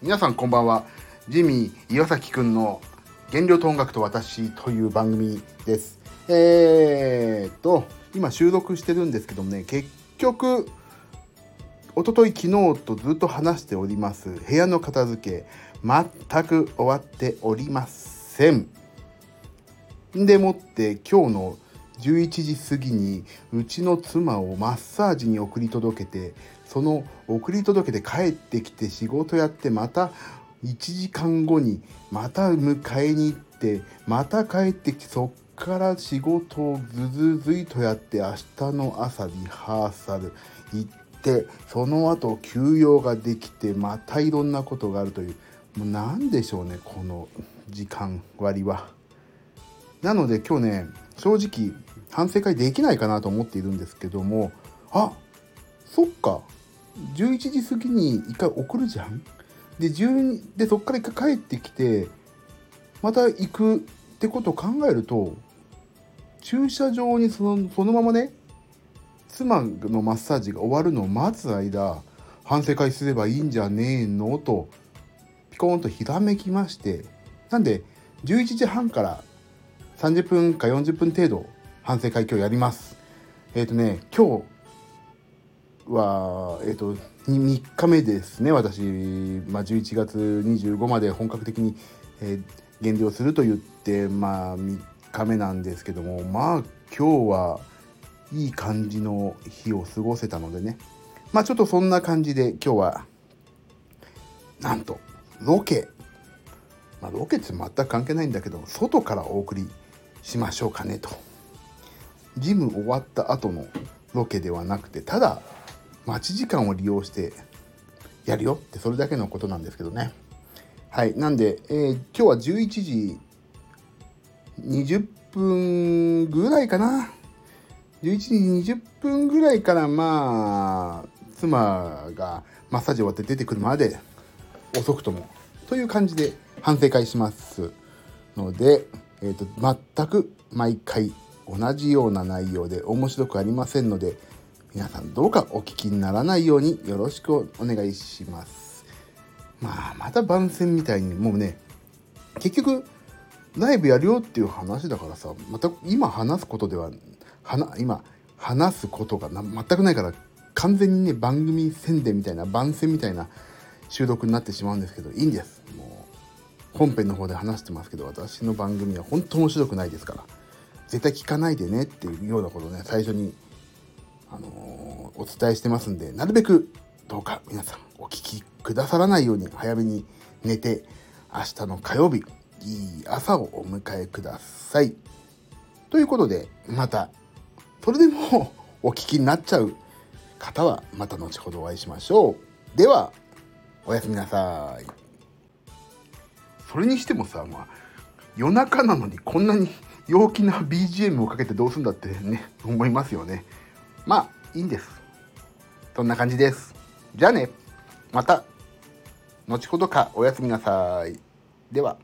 皆さんこんばんは。ジミー岩崎くんの原料と音楽と私という番組です。えー、っと今収録してるんですけどもね結局一昨日昨日とずっと話しております部屋の片付け全く終わっておりません。でもって今日の11時過ぎにうちの妻をマッサージに送り届けてその送り届けて帰ってきて仕事やってまた1時間後にまた迎えに行ってまた帰ってきてそっから仕事をずずずいとやって明日の朝リハーサル行ってその後休養ができてまたいろんなことがあるというもう何でしょうねこの時間割は。なので今日ね正直反省会できないかなと思っているんですけどもあそっか。11時過ぎに一回送るじゃん。で12でそっから一回帰ってきてまた行くってことを考えると駐車場にそのそのままね妻のマッサージが終わるのを待つ間反省会すればいいんじゃねえの？とピコーンとひらめきましてなんで11時半から30分か40分程度反省会今日やります。えっ、ー、とね今日はえっ、ー、と3日目ですね私、まあ、11月25まで本格的に、えー、減量すると言ってまあ3日目なんですけどもまあ今日はいい感じの日を過ごせたのでね。まあちょっとそんな感じで今日はなんとロケ。まあロケって全く関係ないんだけど外からお送りしましょうかねと。ジム終わった後のロケではなくてただ待ち時間を利用してやるよってそれだけのことなんですけどね。はいなんで、えー、今日は11時20分ぐらいかな。11時20分ぐらいからまあ妻がマッサージ終わって出てくるまで遅くともという感じで反省会しますので、えーと、全く毎回同じような内容で面白くありませんので皆さんどうかお聞きにならないようによろしくお願いします。まあまた番宣みたいにもうね結局ライブやるよっていう話だからさまた今話すことでは今話すことが全くないから完全にね番組宣伝みたいな番宣みたいな収録になってしまうんですけどいいんですもう本編の方で話してますけど私の番組は本当面白くないですから絶対聞かないでねっていうようなことをね最初に、あのー、お伝えしてますんでなるべくどうか皆さんお聞きくださらないように早めに寝て明日の火曜日いい朝をお迎えください。ということでまたそれでもお聞きになっちゃう方はまた後ほどお会いしましょう。ではおやすみなさい。それにしてもさ、まあ、夜中なのにこんなに陽気な BGM をかけてどうすんだってね思いますよね。まあいいんです。そんな感じです。じゃあねまた後ほどかおやすみなさい。では。